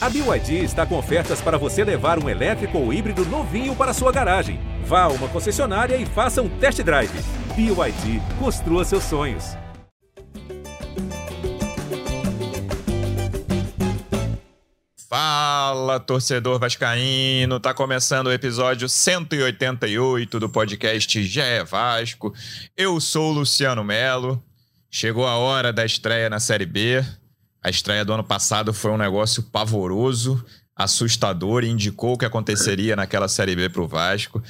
A BYD está com ofertas para você levar um elétrico ou híbrido novinho para sua garagem. Vá a uma concessionária e faça um test drive. BYD, construa seus sonhos. Fala, torcedor vascaíno! Tá começando o episódio 188 do podcast GE Vasco. Eu sou o Luciano Melo. Chegou a hora da estreia na Série B. A estreia do ano passado foi um negócio pavoroso, assustador e indicou o que aconteceria naquela Série B para o Vasco.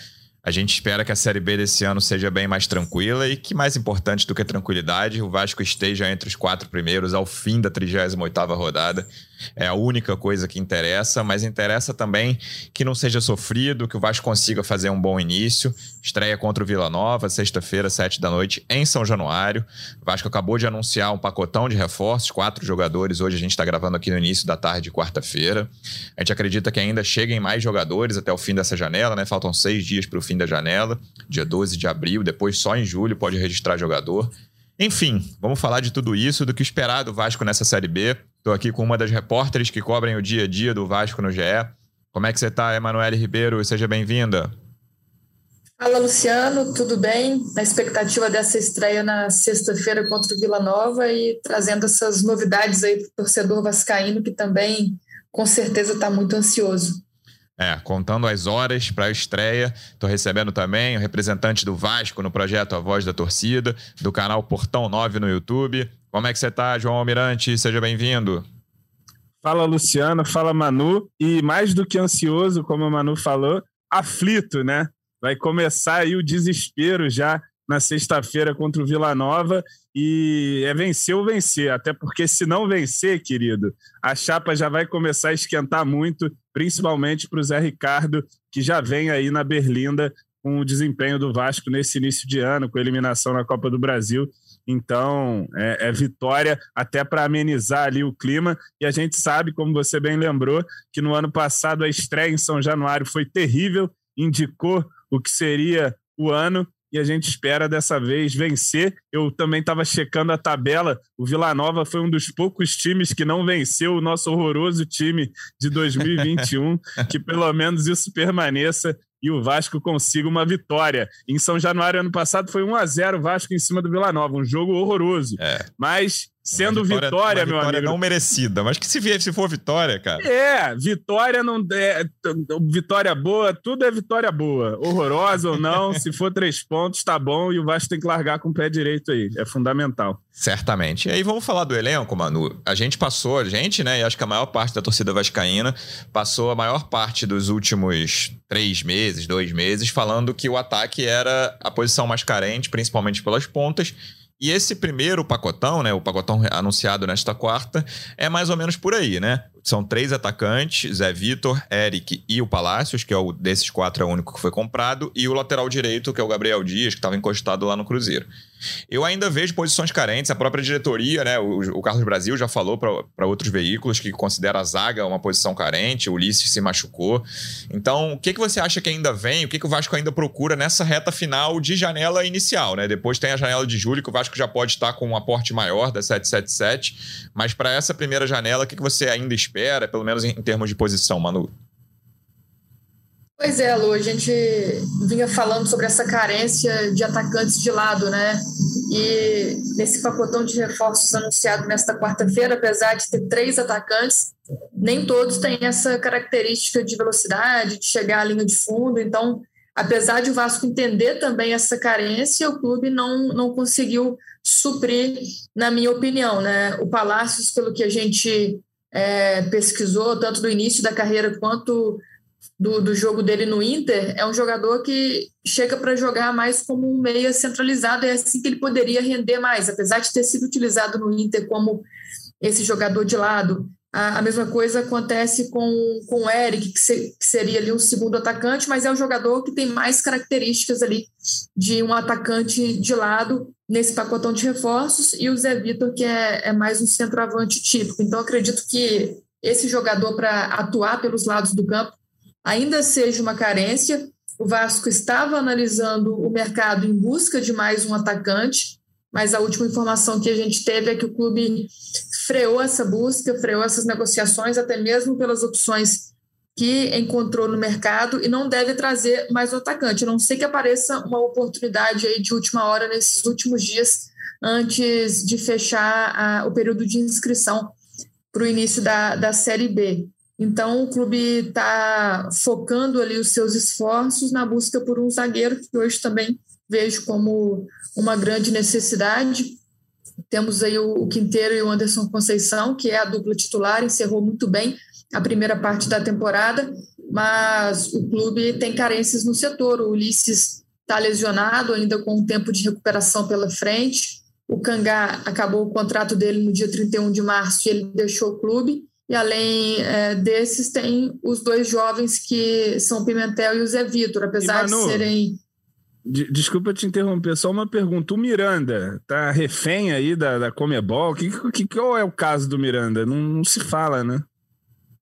A gente espera que a Série B desse ano seja bem mais tranquila e que, mais importante do que tranquilidade, o Vasco esteja entre os quatro primeiros ao fim da 38ª rodada. É a única coisa que interessa, mas interessa também que não seja sofrido, que o Vasco consiga fazer um bom início. Estreia contra o Vila Nova, sexta-feira, sete da noite, em São Januário. O Vasco acabou de anunciar um pacotão de reforços, quatro jogadores. Hoje a gente está gravando aqui no início da tarde, quarta-feira. A gente acredita que ainda cheguem mais jogadores até o fim dessa janela, né? Faltam seis dias para o fim da janela, dia 12 de abril. Depois, só em julho, pode registrar jogador. Enfim, vamos falar de tudo isso, do que esperar do Vasco nessa Série B. Estou aqui com uma das repórteres que cobrem o dia a dia do Vasco no GE. Como é que você está, Emanuele Ribeiro? Seja bem-vinda. Fala, Luciano, tudo bem? Na expectativa dessa estreia na sexta-feira contra o Vila Nova e trazendo essas novidades aí para o torcedor vascaíno que também, com certeza, está muito ansioso. É, contando as horas para a estreia. Estou recebendo também o representante do Vasco no projeto A Voz da Torcida, do canal Portão 9 no YouTube. Como é que você está, João Almirante? Seja bem-vindo. Fala, Luciano. Fala, Manu. E mais do que ansioso, como a Manu falou, aflito, né? Vai começar aí o desespero já na sexta-feira contra o Vila Nova e é vencer ou vencer, até porque se não vencer, querido, a chapa já vai começar a esquentar muito, principalmente para o Zé Ricardo, que já vem aí na Berlinda com o desempenho do Vasco nesse início de ano, com a eliminação na Copa do Brasil. Então, é, é vitória até para amenizar ali o clima. E a gente sabe, como você bem lembrou, que no ano passado a estreia em São Januário foi terrível, indicou o que seria o ano e a gente espera dessa vez vencer. Eu também estava checando a tabela. O Vila Nova foi um dos poucos times que não venceu o nosso horroroso time de 2021. que pelo menos isso permaneça e o Vasco consiga uma vitória. Em São Januário, ano passado, foi 1 a 0 o Vasco em cima do Vila Nova, um jogo horroroso. É. Mas sendo vitória, vitória meu vitória amigo. não merecida, mas que se vier, se for vitória, cara. É, vitória não é vitória boa, tudo é vitória boa, horrorosa ou não, se for três pontos tá bom e o Vasco tem que largar com o pé direito aí, é fundamental. Certamente. E aí vamos falar do elenco, Manu. A gente passou, a gente, né, e acho que a maior parte da torcida vascaína passou a maior parte dos últimos três meses, dois meses, falando que o ataque era a posição mais carente, principalmente pelas pontas, e esse primeiro pacotão, né, o pacotão anunciado nesta quarta, é mais ou menos por aí, né? São três atacantes, Zé Vitor, Eric e o Palácios, que é o desses quatro é o único que foi comprado, e o lateral direito, que é o Gabriel Dias, que estava encostado lá no Cruzeiro. Eu ainda vejo posições carentes, a própria diretoria, né? O, o Carlos Brasil já falou para outros veículos que considera a zaga uma posição carente, o Ulisses se machucou. Então, o que, que você acha que ainda vem? O que, que o Vasco ainda procura nessa reta final de janela inicial, né? Depois tem a janela de julho, que o Vasco já pode estar com um aporte maior da 777, mas para essa primeira janela, o que, que você ainda espera? Espera, pelo menos em, em termos de posição, Manu? Pois é, Lu, a gente vinha falando sobre essa carência de atacantes de lado, né? E nesse pacotão de reforços anunciado nesta quarta-feira, apesar de ter três atacantes, nem todos têm essa característica de velocidade, de chegar à linha de fundo. Então, apesar de o Vasco entender também essa carência, o clube não, não conseguiu suprir, na minha opinião, né? O Palácios, pelo que a gente é, pesquisou, tanto do início da carreira quanto do, do jogo dele no Inter, é um jogador que chega para jogar mais como um meia centralizado, é assim que ele poderia render mais, apesar de ter sido utilizado no Inter como esse jogador de lado. A, a mesma coisa acontece com, com o Eric, que, se, que seria ali um segundo atacante, mas é um jogador que tem mais características ali de um atacante de lado nesse pacotão de reforços, e o Zé Vitor, que é, é mais um centroavante típico. Então, acredito que esse jogador para atuar pelos lados do campo ainda seja uma carência. O Vasco estava analisando o mercado em busca de mais um atacante, mas a última informação que a gente teve é que o clube freou essa busca, freou essas negociações, até mesmo pelas opções que encontrou no mercado e não deve trazer mais um atacante. A não sei que apareça uma oportunidade aí de última hora nesses últimos dias antes de fechar a, o período de inscrição para o início da, da Série B. Então, o clube está focando ali os seus esforços na busca por um zagueiro, que hoje também vejo como uma grande necessidade. Temos aí o Quinteiro e o Anderson Conceição, que é a dupla titular, encerrou muito bem a primeira parte da temporada, mas o clube tem carências no setor. O Ulisses está lesionado, ainda com um tempo de recuperação pela frente. O Cangá acabou o contrato dele no dia 31 de março e ele deixou o clube. E além é, desses, tem os dois jovens que são o Pimentel e o Zé Vitor, apesar Manu, de serem. Desculpa te interromper, só uma pergunta. O Miranda tá refém aí da, da Comebol? Que, que, qual é o caso do Miranda? Não, não se fala, né?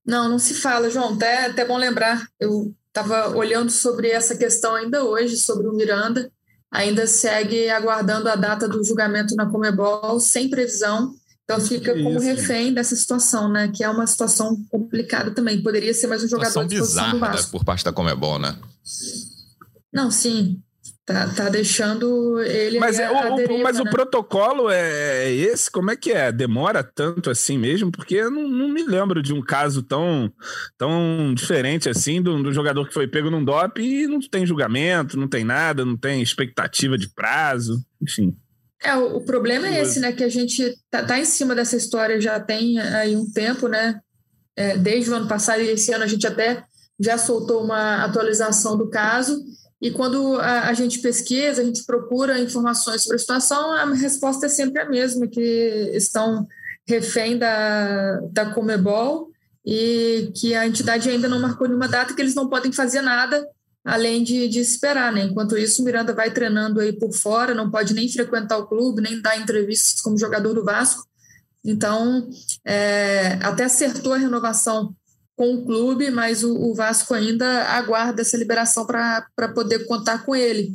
Não, não se fala, João. Até, até bom lembrar. Eu estava olhando sobre essa questão ainda hoje, sobre o Miranda ainda segue aguardando a data do julgamento na Comebol sem previsão. Então fica que como isso, refém dessa situação, né? Que é uma situação complicada também. Poderia ser mais um jogador situação de bizarra do Vasco. por parte da Comebol, né? Não, sim. Tá, tá deixando ele. Mas, é, o, deriva, mas né? o protocolo é esse? Como é que é? Demora tanto assim mesmo? Porque eu não, não me lembro de um caso tão, tão diferente assim do, do jogador que foi pego num DOP e não tem julgamento, não tem nada, não tem expectativa de prazo, enfim. É, o, o problema é esse, né? Que a gente tá, tá, em cima dessa história já tem aí um tempo, né? É, desde o ano passado e esse ano a gente até já soltou uma atualização do caso e quando a, a, gente pesquisa, a gente procura informações sobre a situação, a resposta é sempre a mesma, que estão refém da, da Comebol e que a entidade ainda não marcou nenhuma data, que eles não podem fazer nada além de, de esperar, né? Enquanto isso, Miranda vai treinando aí por fora, não pode nem frequentar o clube, nem dar entrevistas como jogador do Vasco. Então, é, até acertou a renovação com o clube, mas o, o Vasco ainda aguarda essa liberação para poder contar com ele.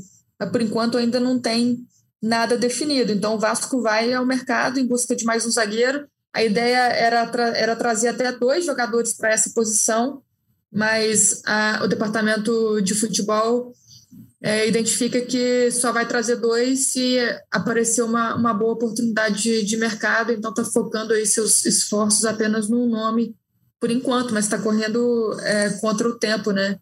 Por enquanto, ainda não tem nada definido. Então, o Vasco vai ao mercado em busca de mais um zagueiro. A ideia era, tra era trazer até dois jogadores para essa posição, mas a, o departamento de futebol é, identifica que só vai trazer dois se aparecer uma, uma boa oportunidade de, de mercado. Então, está focando aí seus esforços apenas no nome por enquanto, mas está correndo é, contra o tempo, né?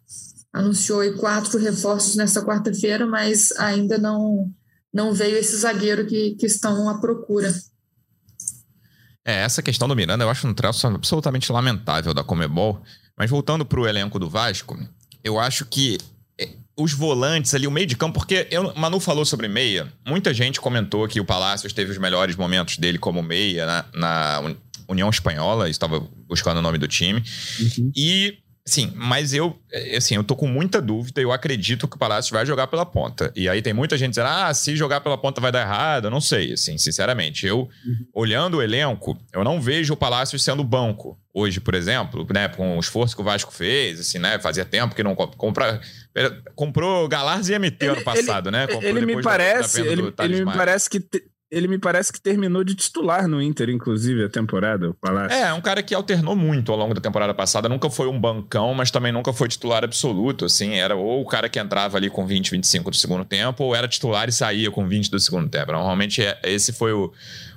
Anunciou quatro reforços nessa quarta-feira, mas ainda não, não veio esse zagueiro que, que estão à procura. É, essa questão do Miranda eu acho um traço absolutamente lamentável da Comebol. Mas voltando para o elenco do Vasco, eu acho que é, os volantes ali, o meio de campo, porque eu, Manu falou sobre meia, muita gente comentou que o Palácios teve os melhores momentos dele como meia na, na União Espanhola, estava buscando o nome do time. Uhum. E Sim, mas eu, é, assim, eu tô com muita dúvida. Eu acredito que o Palácio vai jogar pela ponta. E aí tem muita gente dizendo: ah, se jogar pela ponta vai dar errado. Eu não sei, assim, sinceramente. Eu, uhum. olhando o elenco, eu não vejo o Palácio sendo banco. Hoje, por exemplo, né, com o esforço que o Vasco fez, assim, né? Fazia tempo que não compra, comprou Galars e MT ele, ano passado, ele, né? Comprou ele me parece, da, da ele, ele me parece que te, ele me parece que terminou de titular no Inter, inclusive, a temporada, o Palácio. É, um cara que alternou muito ao longo da temporada passada. Nunca foi um bancão, mas também nunca foi titular absoluto, assim. Era ou o cara que entrava ali com 20, 25 do segundo tempo, ou era titular e saía com 20 do segundo tempo. Normalmente, é, esse foi o,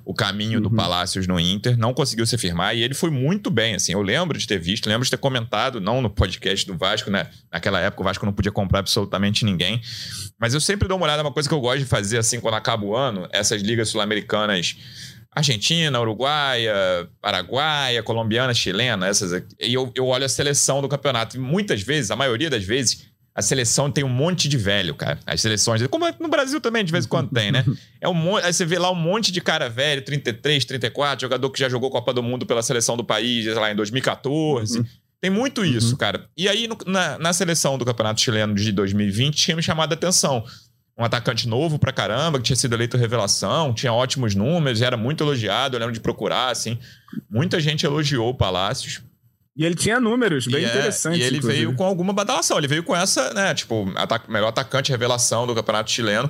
o caminho uhum. do Palácios no Inter, não conseguiu se firmar e ele foi muito bem, assim. Eu lembro de ter visto, lembro de ter comentado, não no podcast do Vasco, né? Naquela época o Vasco não podia comprar absolutamente ninguém. Mas eu sempre dou uma olhada, uma coisa que eu gosto de fazer, assim, quando acaba o ano, essas ligas sul-americanas. Argentina, Uruguaia, Paraguaia, colombiana, chilena, essas aqui. E eu, eu olho a seleção do campeonato. E muitas vezes, a maioria das vezes, a seleção tem um monte de velho, cara. As seleções, como no Brasil também, de vez em quando tem, né? É um, aí você vê lá um monte de cara velho, 33, 34, jogador que já jogou Copa do Mundo pela seleção do país, sei lá, em 2014. Uhum. Tem muito uhum. isso, uhum. cara. E aí, no, na, na, seleção do Campeonato Chileno de 2020, tinha me chamado a atenção. Um atacante novo pra caramba, que tinha sido eleito revelação, tinha ótimos números, era muito elogiado, eu lembro de procurar, assim. Muita gente elogiou o Palácios. E ele tinha números bem e interessantes. É, e ele inclusive. veio com alguma badalação. Ele veio com essa, né? Tipo, ataque, melhor atacante revelação do campeonato chileno.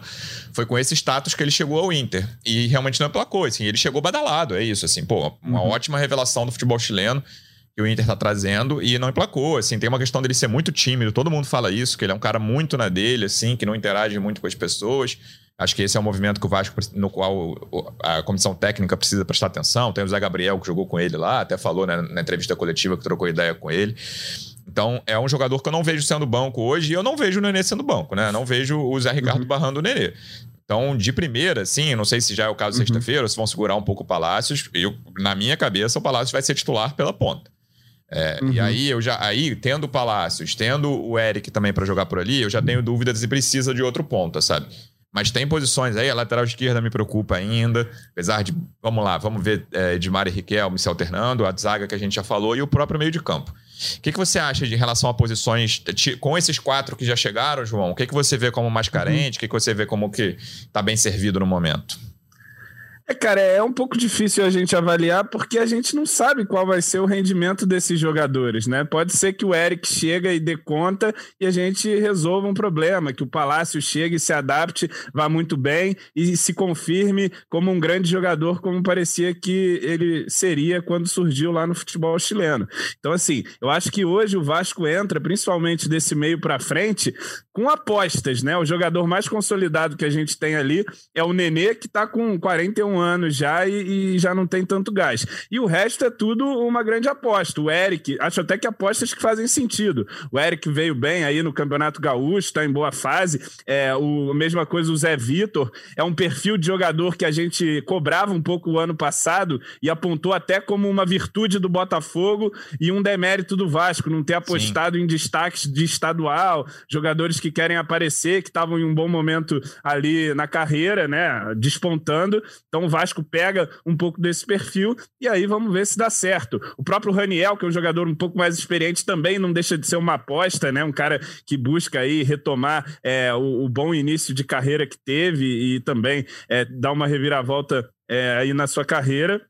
Foi com esse status que ele chegou ao Inter. E realmente não emplacou. Assim, ele chegou badalado, é isso. Assim, pô, uma uhum. ótima revelação do futebol chileno que o Inter tá trazendo e não emplacou, assim, tem uma questão dele ser muito tímido, todo mundo fala isso, que ele é um cara muito na dele, assim, que não interage muito com as pessoas. Acho que esse é um movimento que o Vasco, no qual a comissão técnica precisa prestar atenção. Tem o Zé Gabriel que jogou com ele lá, até falou né, na entrevista coletiva que trocou ideia com ele. Então, é um jogador que eu não vejo sendo banco hoje e eu não vejo o Nenê sendo banco, né? não vejo o Zé Ricardo uhum. barrando o Nenê. Então, de primeira, sim, não sei se já é o caso uhum. sexta-feira, ou se vão segurar um pouco o Palácios. Eu, na minha cabeça, o Palácios vai ser titular pela ponta. É, uhum. E aí eu já, aí tendo o Palácios, tendo o Eric também para jogar por ali, eu já tenho dúvidas se precisa de outro ponta, sabe? Mas tem posições aí, a lateral esquerda me preocupa ainda, apesar de, vamos lá, vamos ver é, Edmar e Riquelme se alternando, a zaga que a gente já falou e o próprio meio de campo. O que, que você acha de relação a posições com esses quatro que já chegaram, João? O que, que você vê como mais carente? Uhum. O que, que você vê como que está bem servido no momento? É, cara, é um pouco difícil a gente avaliar porque a gente não sabe qual vai ser o rendimento desses jogadores, né? Pode ser que o Eric chega e dê conta e a gente resolva um problema, que o Palácio chegue se adapte, vá muito bem e se confirme como um grande jogador, como parecia que ele seria quando surgiu lá no futebol chileno. Então, assim, eu acho que hoje o Vasco entra, principalmente desse meio para frente, com apostas, né? O jogador mais consolidado que a gente tem ali é o Nenê, que está com 41 anos já e, e, já não tem tanto gás. E o resto é tudo uma grande aposta. O Eric, acho até que apostas que fazem sentido. O Eric veio bem aí no Campeonato Gaúcho, está em boa fase. É, o, a mesma coisa o Zé Vitor. É um perfil de jogador que a gente cobrava um pouco o ano passado e apontou até como uma virtude do Botafogo e um demérito do Vasco, não ter apostado Sim. em destaques de estadual, jogadores que querem aparecer, que estavam em um bom momento ali na carreira, né? Despontando. Então o Vasco pega um pouco desse perfil e aí vamos ver se dá certo. O próprio Raniel, que é um jogador um pouco mais experiente, também não deixa de ser uma aposta, né? Um cara que busca aí retomar é, o, o, bom início de carreira que teve e também é, dar uma reviravolta é, aí na sua carreira.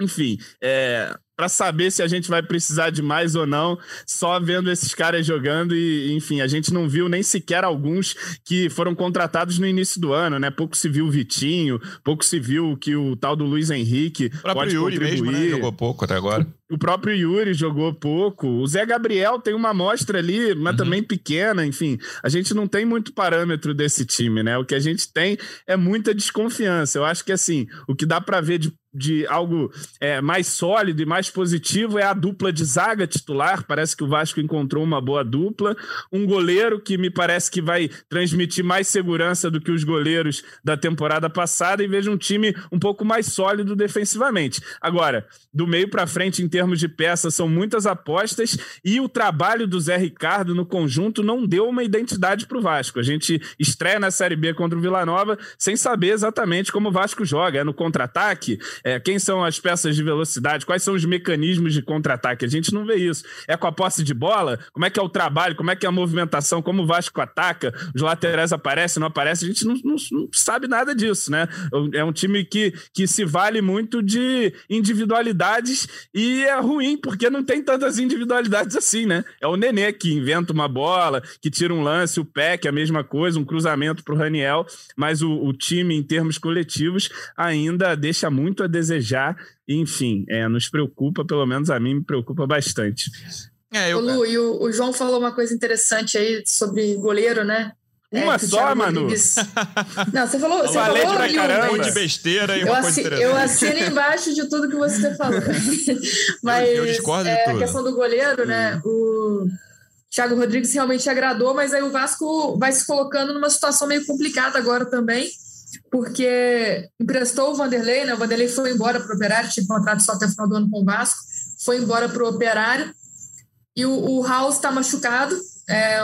Enfim, é, para saber se a gente vai precisar de mais ou não, só vendo esses caras jogando e, enfim, a gente não viu nem sequer alguns que foram contratados no início do ano, né? Pouco se viu o Vitinho, pouco se viu que o tal do Luiz Henrique o pode Yuri contribuir. Mesmo, né? Jogou pouco até agora. O próprio Yuri jogou pouco. O Zé Gabriel tem uma amostra ali, mas uhum. também pequena. Enfim, a gente não tem muito parâmetro desse time, né? O que a gente tem é muita desconfiança. Eu acho que, assim, o que dá para ver de de algo é, mais sólido e mais positivo é a dupla de zaga titular. Parece que o Vasco encontrou uma boa dupla. Um goleiro que me parece que vai transmitir mais segurança do que os goleiros da temporada passada e vejo um time um pouco mais sólido defensivamente. Agora, do meio para frente, em termos de peças, são muitas apostas e o trabalho do Zé Ricardo no conjunto não deu uma identidade para o Vasco. A gente estreia na Série B contra o Vila Nova sem saber exatamente como o Vasco joga. É no contra-ataque? É, quem são as peças de velocidade? Quais são os mecanismos de contra-ataque? A gente não vê isso. É com a posse de bola? Como é que é o trabalho? Como é que é a movimentação? Como o Vasco ataca? Os laterais aparecem, não aparecem? A gente não, não, não sabe nada disso, né? É um time que, que se vale muito de individualidades e é ruim, porque não tem tantas individualidades assim, né? É o Nenê que inventa uma bola, que tira um lance, o Peck, a mesma coisa, um cruzamento para o Raniel, mas o, o, time, em termos coletivos, ainda deixa muito a desejar. Enfim, é, nos preocupa, pelo menos a mim me preocupa bastante. É, eu... Lu, e o, o João falou uma coisa interessante aí sobre goleiro, né? Uma é, só, Manu? Rodrigues... Não, você falou. Você falou pra caramba. Um de besteira e uma eu coisa interessante. Eu assino embaixo de tudo que você falou. mas eu, discordo é, de tudo. a questão do goleiro, né? Hum. O Thiago Rodrigues realmente agradou, mas aí o Vasco vai se colocando numa situação meio complicada agora também, porque emprestou o Vanderlei, né? O Vanderlei foi embora para o Operário, tinha contrato só até o final do ano com o Vasco, foi embora para o Operário. E o, o House está machucado, é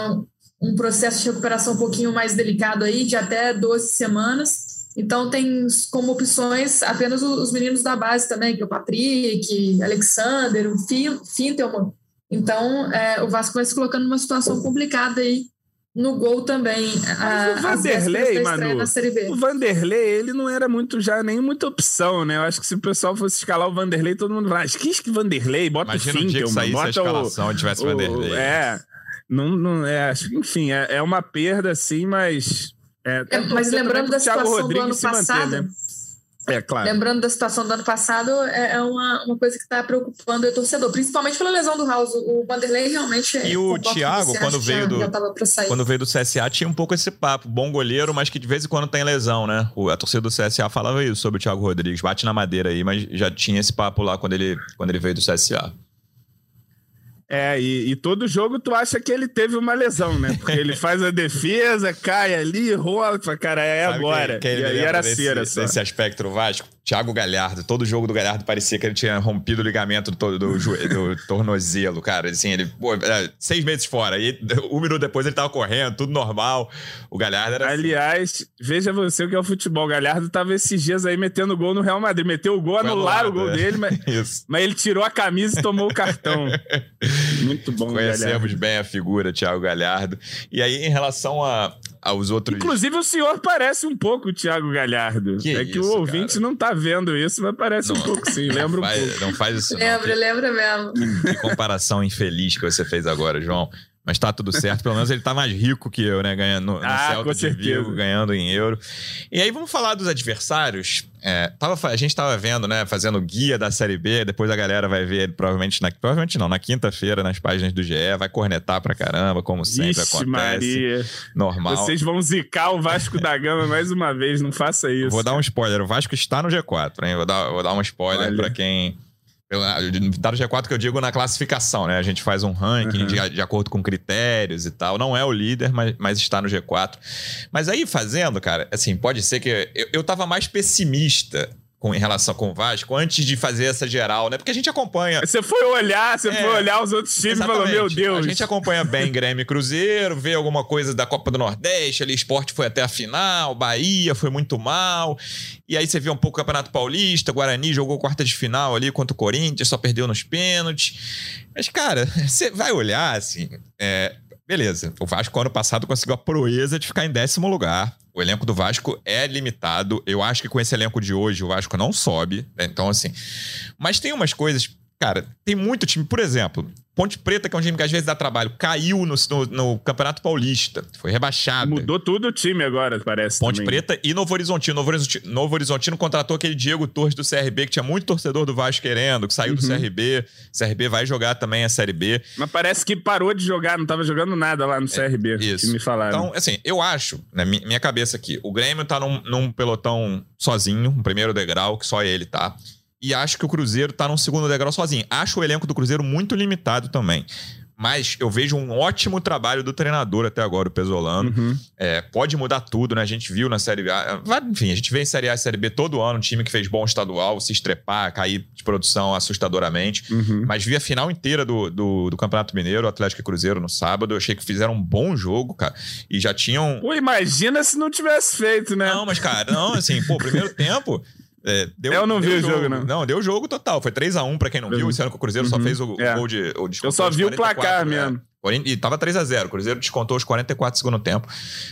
um processo de recuperação um pouquinho mais delicado aí, de até 12 semanas. Então tem como opções apenas os meninos da base também, que é o Patrick, Alexander, o Fintelman. Então é, o Vasco vai se colocando numa situação complicada aí no gol também. A, o Vanderlei, Manu, o Vanderlei, ele não era muito já nem muita opção, né? Eu acho que se o pessoal fosse escalar o Vanderlei, todo mundo vai, que que Vanderlei, bota Imagina o Finkel, um dia que saísse bota a escalação o, e tivesse o, Vanderlei. É, não, não é, enfim, é, é uma perda assim, mas é, é, mas lembrando da situação Rodrigues do ano passado, manter, né? É, claro. Lembrando da situação do ano passado, é, é uma, uma coisa que está preocupando o torcedor, principalmente pela lesão do House. O Vanderlei realmente. E o Thiago, quando veio, do, quando veio do CSA, tinha um pouco esse papo. Bom goleiro, mas que de vez em quando tem lesão, né? A torcida do CSA falava isso sobre o Thiago Rodrigues. Bate na madeira aí, mas já tinha esse papo lá quando ele, quando ele veio do CSA. É, e, e, todo jogo tu acha que ele teve uma lesão, né? Porque ele faz a defesa, cai ali, rola, cara, é Sabe agora. Quem, quem e aí era desse, cera só. Desse aspecto do Vasco, Thiago Galhardo, todo jogo do Galhardo parecia que ele tinha rompido o ligamento do, do, do, do tornozelo, cara. Assim, ele, pô, é, seis meses fora. E um minuto depois ele tava correndo, tudo normal. O Galhardo era. Assim. Aliás, assim. veja você o que é o futebol. O Galhardo tava esses dias aí metendo gol no Real Madrid. Meteu o gol, anularam o gol é. dele, mas, mas ele tirou a camisa e tomou o cartão. Muito bom, Conhecemos Galhardo. bem a figura, Thiago Galhardo. E aí, em relação a, aos outros. Inclusive, o senhor parece um pouco o Thiago Galhardo. Que é isso, que o ouvinte cara? não tá vendo isso, mas parece não, um pouco sim. Lembra faz, um pouco. Não faz isso. Lembra, lembra mesmo. Que comparação infeliz que você fez agora, João. Mas tá tudo certo, pelo menos ele tá mais rico que eu, né? Ganhando no, ah, Celta de Vigo, ganhando em euro. E aí vamos falar dos adversários. É, tava, a gente tava vendo, né? Fazendo guia da Série B, depois a galera vai ver provavelmente na, provavelmente não, na quinta-feira nas páginas do GE, vai cornetar pra caramba, como sempre Ixi, acontece. Maria. Normal. Vocês vão zicar o Vasco da Gama mais uma vez, não faça isso. Vou dar um spoiler, o Vasco está no G4, hein? Vou dar, vou dar um spoiler Olha. pra quem Dado G4 que eu digo na classificação, né? A gente faz um ranking uhum. de, de, acordo com critérios e tal. Não é o líder, mas, mas está no G4. Mas aí fazendo, cara, assim, pode ser que. Eu, eu tava mais pessimista com, em relação com o Vasco antes de fazer essa geral, né? Porque a gente acompanha. Você foi olhar, você é, foi olhar os outros times exatamente. e falou: Meu Deus. A gente acompanha bem Grêmio e Cruzeiro, vê alguma coisa da Copa do Nordeste, ali, esporte foi até a final, Bahia foi muito mal. E aí você vê um pouco o Campeonato Paulista, Guarani jogou quarta de final ali contra o Corinthians, só perdeu nos pênaltis. Mas, cara, você vai olhar assim. É, beleza, o Vasco ano passado conseguiu a proeza de ficar em décimo lugar o elenco do Vasco é limitado. Eu acho que com esse elenco de hoje o Vasco não sobe. Né? Então, assim. Mas tem umas coisas. Cara, tem muito time. Por exemplo, Ponte Preta, que é um time que às vezes dá trabalho, caiu no, no, no Campeonato Paulista. Foi rebaixado. Mudou tudo o time agora, parece. Ponte também. Preta e Novo Horizontino. Novo Horizontino. Novo Horizontino contratou aquele Diego Torres do CRB, que tinha muito torcedor do Vasco querendo, que saiu uhum. do CRB. CRB vai jogar também a Série B. Mas parece que parou de jogar, não estava jogando nada lá no CRB. É, isso. Que me falaram. Então, assim, eu acho, na minha cabeça aqui, o Grêmio tá num, num pelotão sozinho, um primeiro degrau, que só ele tá. E acho que o Cruzeiro tá num segundo degrau sozinho. Acho o elenco do Cruzeiro muito limitado também. Mas eu vejo um ótimo trabalho do treinador até agora, o Pesolano. Uhum. É, pode mudar tudo, né? A gente viu na Série A. Enfim, a gente vê em Série A e Série B todo ano um time que fez bom estadual, se estrepar, cair de produção assustadoramente. Uhum. Mas vi a final inteira do, do, do, Campeonato Mineiro, Atlético e Cruzeiro, no sábado. Eu achei que fizeram um bom jogo, cara. E já tinham. Pô, imagina se não tivesse feito, né? Não, mas, cara, não, assim, pô, primeiro tempo. É, deu, eu não vi o jogo, jogo, não. Não, deu jogo total. Foi 3x1 pra quem não viu. Esse ano que o Cruzeiro uhum. só fez o, é. gol de. O eu só vi o placar né? mesmo. E tava 3 a 0 O Cruzeiro descontou os 44 do segundo tempo.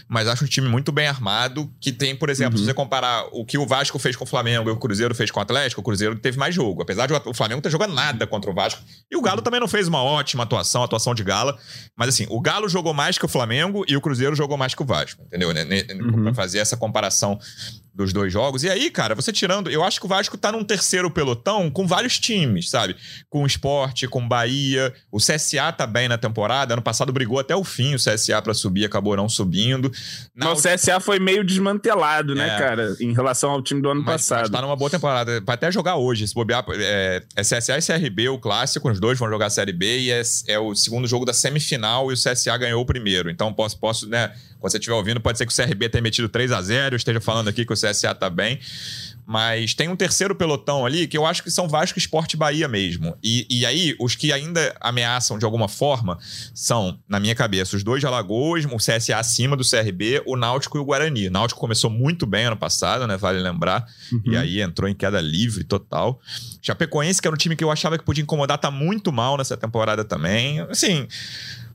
Mas acho um time muito bem armado, que tem, por exemplo, uhum. se você comparar o que o Vasco fez com o Flamengo e o Cruzeiro fez com o Atlético, o Cruzeiro teve mais jogo. Apesar de o Flamengo ter jogado nada contra o Vasco. E o Galo também não fez uma ótima atuação, atuação de gala. Mas assim, o Galo jogou mais que o Flamengo e o Cruzeiro jogou mais que o Vasco. Entendeu? Uhum. Pra fazer essa comparação dos dois jogos. E aí, cara, você tirando. Eu acho que o Vasco tá num terceiro pelotão com vários times, sabe? Com o esporte, com Bahia. O CSA tá bem na temporada. Ano passado brigou até o fim o CSA para subir, acabou não subindo. Na... O CSA foi meio desmantelado, né, é. cara? Em relação ao time do ano mas, passado. Mas tá numa boa temporada. Vai até jogar hoje. Se bobear, é, é CSA e CRB, o clássico. Os dois vão jogar a Série B e é, é o segundo jogo da semifinal e o CSA ganhou o primeiro. Então posso, posso né? Quando você estiver ouvindo, pode ser que o CRB tenha metido 3 a 0 eu esteja falando aqui que o CSA tá bem. Mas tem um terceiro pelotão ali que eu acho que são Vasco Esporte Bahia mesmo. E, e aí, os que ainda ameaçam de alguma forma são, na minha cabeça, os dois de Alagoas, o CSA acima do CRB, o Náutico e o Guarani. O Náutico começou muito bem ano passado, né? Vale lembrar. Uhum. E aí entrou em queda livre total. Chapecoense, que era um time que eu achava que podia incomodar, tá muito mal nessa temporada também. Assim,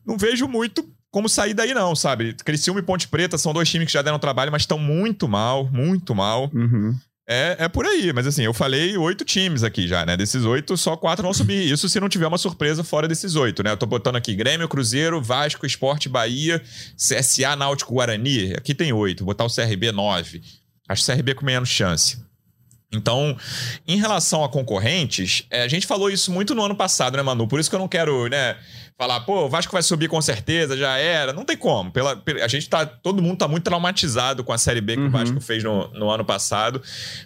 não vejo muito como sair daí, não, sabe? Criciúma e Ponte Preta são dois times que já deram trabalho, mas estão muito mal, muito mal. Uhum. É, é por aí, mas assim, eu falei oito times aqui já, né? Desses oito, só quatro vão subir. Isso se não tiver uma surpresa fora desses oito, né? Eu tô botando aqui Grêmio, Cruzeiro, Vasco, Esporte, Bahia, CSA, Náutico, Guarani. Aqui tem oito. Vou botar o CRB nove. Acho o CRB com menos chance. Então, em relação a concorrentes, é, a gente falou isso muito no ano passado, né, Manu? Por isso que eu não quero, né, falar, pô, o Vasco vai subir com certeza, já era. Não tem como. Pela, a gente tá. Todo mundo tá muito traumatizado com a Série B que uhum. o Vasco fez no, no ano passado.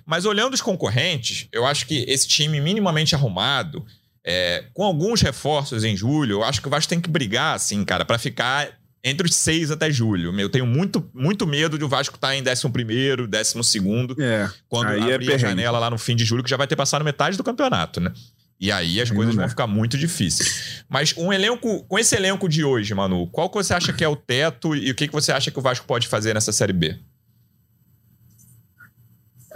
Mas olhando os concorrentes, eu acho que esse time minimamente arrumado. É, com alguns reforços em julho, eu acho que o Vasco tem que brigar, assim, cara, para ficar entre os seis até julho. Eu tenho muito, muito medo de o Vasco estar tá em décimo primeiro, décimo segundo, é, quando é abrir é a janela lá no fim de julho, que já vai ter passado metade do campeonato, né? E aí as coisas vão ficar muito difíceis. Mas um elenco, com esse elenco de hoje, Manu, qual que você acha que é o teto e o que, que você acha que o Vasco pode fazer nessa Série B?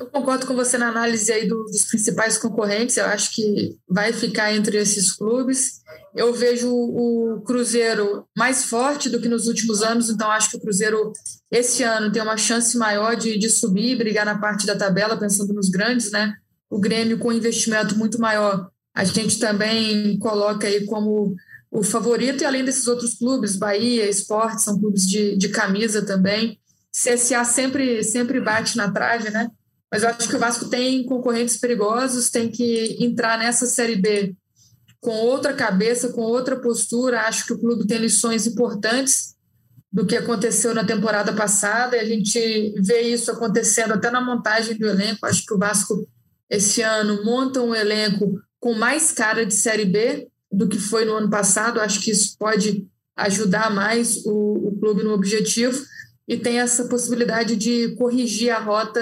Eu concordo com você na análise aí do, dos principais concorrentes. Eu acho que vai ficar entre esses clubes. Eu vejo o Cruzeiro mais forte do que nos últimos anos, então acho que o Cruzeiro esse ano tem uma chance maior de, de subir brigar na parte da tabela, pensando nos grandes, né? O Grêmio com investimento muito maior a gente também coloca aí como o favorito, e além desses outros clubes, Bahia, Esporte, são clubes de, de camisa também. CSA sempre, sempre bate na trave, né? Mas eu acho que o Vasco tem concorrentes perigosos, tem que entrar nessa Série B com outra cabeça, com outra postura. Acho que o clube tem lições importantes do que aconteceu na temporada passada, e a gente vê isso acontecendo até na montagem do elenco. Acho que o Vasco, esse ano, monta um elenco com mais cara de Série B do que foi no ano passado. Acho que isso pode ajudar mais o, o clube no objetivo e tem essa possibilidade de corrigir a rota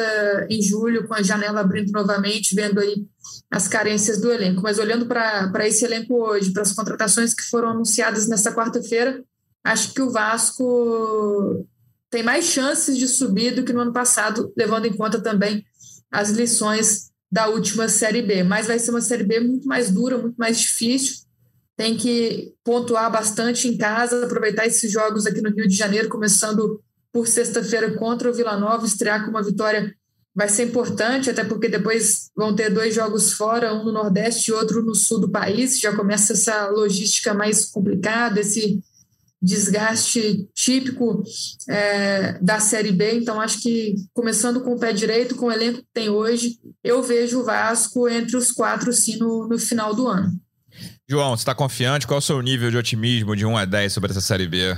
em julho, com a janela abrindo novamente, vendo aí as carências do elenco. Mas olhando para esse elenco hoje, para as contratações que foram anunciadas nesta quarta-feira, acho que o Vasco tem mais chances de subir do que no ano passado, levando em conta também as lições da última Série B. Mas vai ser uma Série B muito mais dura, muito mais difícil. Tem que pontuar bastante em casa, aproveitar esses jogos aqui no Rio de Janeiro, começando por sexta-feira contra o Vila Nova, estrear com uma vitória vai ser importante, até porque depois vão ter dois jogos fora, um no Nordeste e outro no sul do país. Já começa essa logística mais complicada, esse desgaste típico é, da Série B. Então, acho que começando com o pé direito, com o elenco que tem hoje, eu vejo o Vasco entre os quatro, sim, no, no final do ano. João, você está confiante? Qual é o seu nível de otimismo de 1 a 10 sobre essa Série B?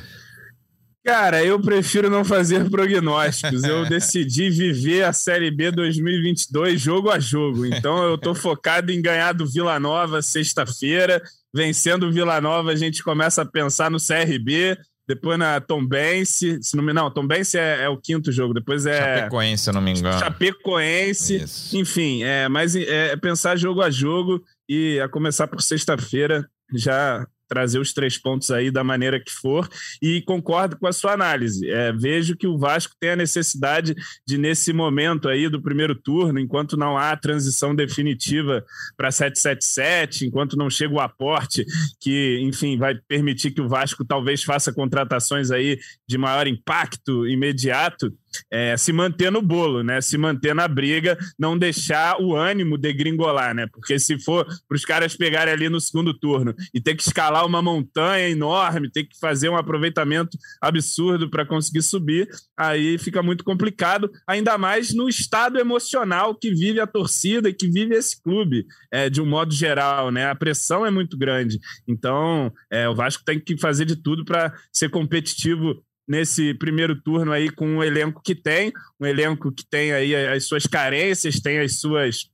Cara, eu prefiro não fazer prognósticos. Eu decidi viver a Série B 2022 jogo a jogo. Então eu tô focado em ganhar do Vila Nova sexta-feira. Vencendo o Vila Nova, a gente começa a pensar no CRB, depois na Tombense. Se não, não Tombense é, é o quinto jogo, depois é. Chapecoense, se não me engano. Chapecoense. Isso. Enfim, é, mas é, é pensar jogo a jogo e a começar por sexta-feira já trazer os três pontos aí da maneira que for e concordo com a sua análise. É, vejo que o Vasco tem a necessidade de, nesse momento aí do primeiro turno, enquanto não há transição definitiva para 777, enquanto não chega o aporte que, enfim, vai permitir que o Vasco talvez faça contratações aí de maior impacto imediato, é, se manter no bolo, né? Se manter na briga, não deixar o ânimo degringolar, né? Porque se for para os caras pegarem ali no segundo turno e ter que escalar uma montanha enorme, ter que fazer um aproveitamento absurdo para conseguir subir, aí fica muito complicado, ainda mais no estado emocional que vive a torcida e que vive esse clube, é, de um modo geral, né? A pressão é muito grande. Então, é, o Vasco tem que fazer de tudo para ser competitivo nesse primeiro turno aí com o elenco que tem, um elenco que tem aí as suas carências, tem as suas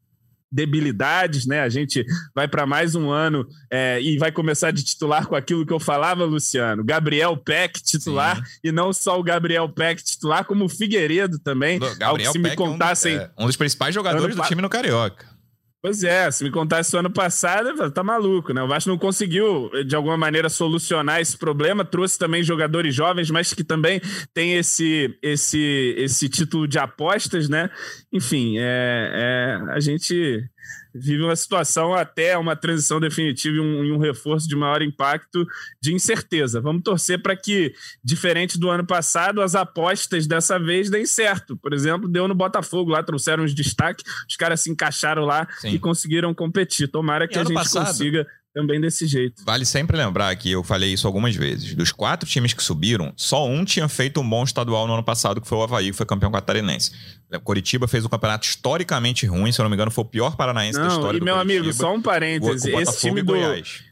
debilidades, né? A gente vai para mais um ano é, e vai começar de titular com aquilo que eu falava, Luciano. Gabriel Peck titular Sim. e não só o Gabriel Peck titular, como o Figueiredo também. Gabriel se Peck me contassem, é um, é, um dos principais jogadores do time no Carioca. Pois é, se me contasse isso ano passado, tá maluco, né? O Vasco não conseguiu, de alguma maneira, solucionar esse problema, trouxe também jogadores jovens, mas que também tem esse, esse, esse título de apostas, né? Enfim, é, é a gente vive uma situação até uma transição definitiva e um, um, reforço de maior impacto de incerteza. Vamos torcer para que, diferente do ano passado, as apostas dessa vez deem certo. Por exemplo, deu no Botafogo lá, trouxeram os destaques, os caras se encaixaram lá Sim. e conseguiram competir. Tomara que a gente passado, consiga também desse jeito. Vale sempre lembrar que eu falei isso algumas vezes. Dos quatro times que subiram, só um tinha feito um bom estadual no ano passado, que foi o Havaí, que foi campeão catarinense. O Coritiba fez um campeonato historicamente ruim, se eu não me engano, foi o pior paranaense não, da história e do meu Coritiba. amigo, só um parêntese. Esse time do, Goiás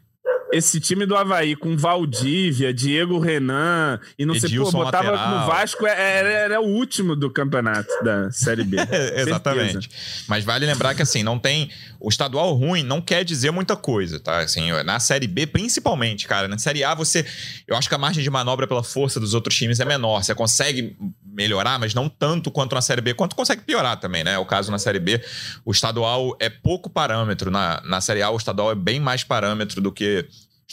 esse time do Havaí com Valdívia, Diego Renan e não sei, pô, botava lateral. no Vasco, era, é, é, era, o último do campeonato da Série B. Exatamente. Mas vale lembrar que, assim, não tem. O estadual ruim não quer dizer muita coisa, tá? Assim, na Série B, principalmente, cara. Na Série A, você. Eu acho que a margem de manobra pela força dos outros times é menor. Você consegue melhorar, mas não tanto quanto na Série B, quanto consegue piorar também, né? O caso na Série B, o estadual é pouco parâmetro. Na, na Série A, o estadual é bem mais parâmetro do que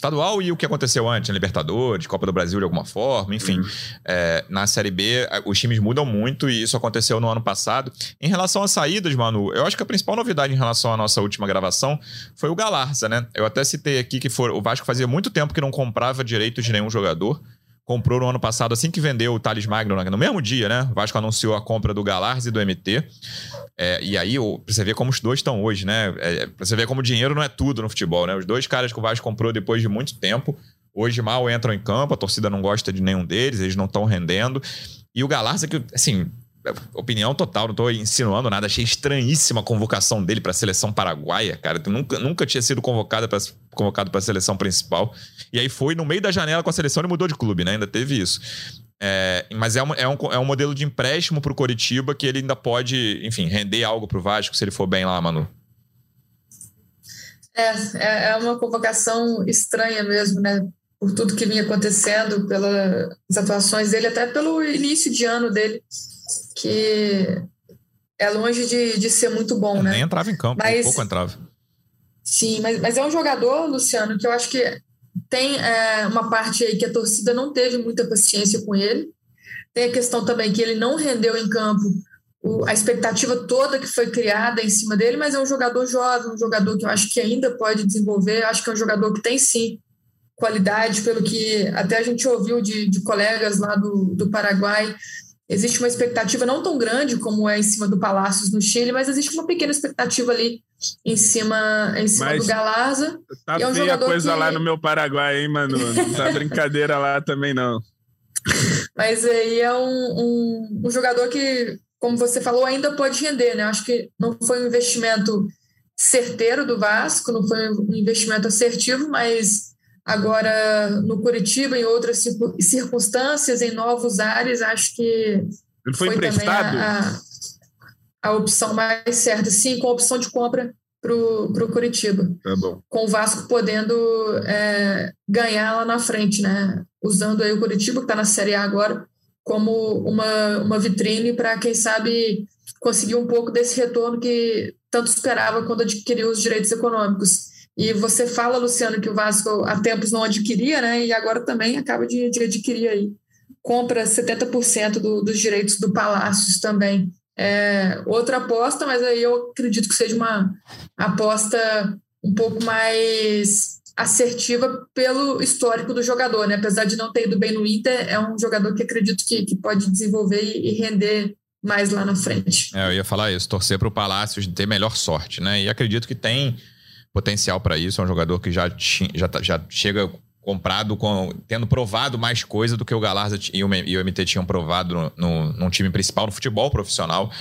estadual e o que aconteceu antes, na Libertadores, Copa do Brasil de alguma forma, enfim. Uhum. É, na Série B, os times mudam muito e isso aconteceu no ano passado. Em relação às saídas, Manu, eu acho que a principal novidade em relação à nossa última gravação foi o Galarza, né? Eu até citei aqui que for, o Vasco fazia muito tempo que não comprava direitos de nenhum jogador comprou no ano passado, assim que vendeu o Thales Magno, no mesmo dia, né? O Vasco anunciou a compra do Galarz e do MT. É, e aí, pra você ver como os dois estão hoje, né? É, pra você ver como dinheiro não é tudo no futebol, né? Os dois caras que o Vasco comprou depois de muito tempo, hoje mal entram em campo, a torcida não gosta de nenhum deles, eles não estão rendendo. E o Galarza, que, assim, opinião total, não tô insinuando nada. Achei estranhíssima a convocação dele para a seleção paraguaia, cara. Nunca, nunca tinha sido convocado para convocado a seleção principal. E aí foi no meio da janela com a seleção e mudou de clube, né? Ainda teve isso. É, mas é, um, é, um, é um modelo de empréstimo para o Coritiba que ele ainda pode, enfim, render algo para o Vasco se ele for bem lá, Manu. É, é, é uma convocação estranha mesmo, né? Por tudo que vinha acontecendo, pelas atuações dele, até pelo início de ano dele que é longe de, de ser muito bom, né? Nem entrava em campo, mas, pouco entrava. Sim, mas, mas é um jogador, Luciano, que eu acho que tem é, uma parte aí que a torcida não teve muita paciência com ele. Tem a questão também que ele não rendeu em campo o, a expectativa toda que foi criada em cima dele, mas é um jogador jovem, um jogador que eu acho que ainda pode desenvolver. Eu acho que é um jogador que tem sim qualidade, pelo que até a gente ouviu de, de colegas lá do, do Paraguai, Existe uma expectativa não tão grande como é em cima do Palácios no Chile, mas existe uma pequena expectativa ali em cima, em cima do Galarza. Tá é um feia a coisa que... lá no meu Paraguai, hein, Manu? Não tá brincadeira lá também, não. Mas aí é um, um, um, jogador que, como você falou, ainda pode render, né? Acho que não foi um investimento certeiro do Vasco, não foi um investimento assertivo, mas Agora, no Curitiba, em outras circunstâncias, em novos ares, acho que Ele foi, foi emprestado? A, a, opção mais certa. Sim, com a opção de compra para o Curitiba. Tá bom. Com o Vasco podendo é, ganhar lá na frente, né? Usando aí o Curitiba, que está na Série A agora, como uma, uma vitrine para, quem sabe, conseguir um pouco desse retorno que tanto esperava quando adquiriu os direitos econômicos. E você fala, Luciano, que o Vasco há tempos não adquiria, né? E agora também acaba de, de adquirir aí. Compra 70% do, dos direitos do Palácios também. É, outra aposta, mas aí eu acredito que seja uma aposta um pouco mais assertiva pelo histórico do jogador, né? Apesar de não ter ido bem no Inter, é um jogador que acredito que, que pode desenvolver e, e render mais lá na frente. É, eu ia falar isso, torcer para o Palácios ter melhor sorte, né? E acredito que tem potencial para isso. É um jogador que já, já, tá, já chega comprado, com, tendo provado mais coisa do que o Galarza e o, e o MT tinham provado no, no, num time principal, no futebol profissional.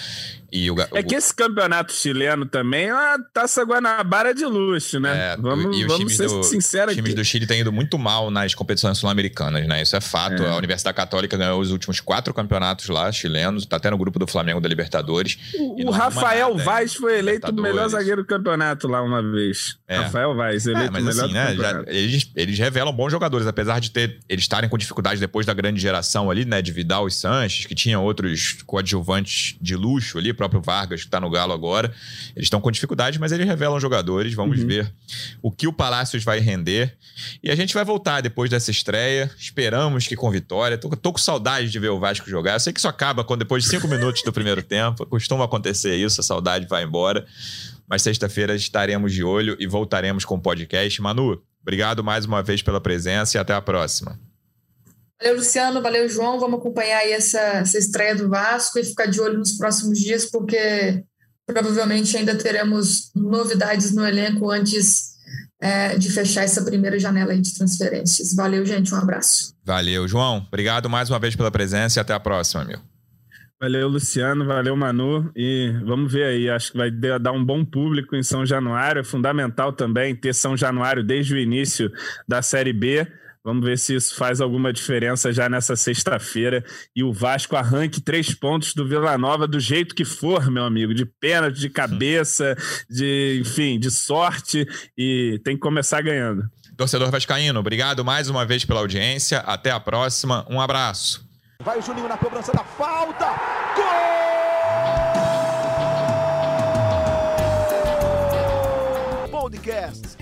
E o, é que esse campeonato chileno também é uma taça Guanabara de luxo, né? É, vamos e vamos ser sinceros Os times do Chile têm ido muito mal nas competições sul-americanas, né? Isso é fato. É. A Universidade Católica ganhou os últimos quatro campeonatos lá, chilenos. Tá até no grupo do Flamengo da Libertadores. O, o Rafael Vaz foi eleito o melhor zagueiro do campeonato lá uma vez. É. Rafael Vaz, eleito é, mas melhor assim, né? Já, eles, eles revelam bons jogadores, apesar de ter eles estarem com dificuldade depois da grande geração ali, né? De Vidal e Sanches, que tinha outros coadjuvantes de luxo ali, próprio Vargas, que tá no Galo agora. Eles estão com dificuldade, mas eles revelam jogadores. Vamos uhum. ver o que o Palácios vai render. E a gente vai voltar depois dessa estreia. Esperamos que com vitória. Tô, tô com saudade de ver o Vasco jogar. Eu sei que isso acaba quando depois de cinco minutos do primeiro tempo. Costuma acontecer isso, a saudade vai embora. mas sexta-feira estaremos de olho e voltaremos com o podcast. Manu, obrigado mais uma vez pela presença e até a próxima. Valeu, Luciano. Valeu, João. Vamos acompanhar aí essa, essa estreia do Vasco e ficar de olho nos próximos dias, porque provavelmente ainda teremos novidades no elenco antes é, de fechar essa primeira janela de transferências. Valeu, gente. Um abraço. Valeu, João. Obrigado mais uma vez pela presença e até a próxima, meu. Valeu, Luciano. Valeu, Manu. E vamos ver aí. Acho que vai dar um bom público em São Januário. É fundamental também ter São Januário desde o início da Série B. Vamos ver se isso faz alguma diferença já nessa sexta-feira e o Vasco arranque três pontos do Vila Nova do jeito que for, meu amigo, de pênalti, de cabeça, de enfim, de sorte e tem que começar ganhando. Torcedor Vascaíno, obrigado mais uma vez pela audiência. Até a próxima. Um abraço. Vai o Juninho na cobrança da falta. Gol! Podcast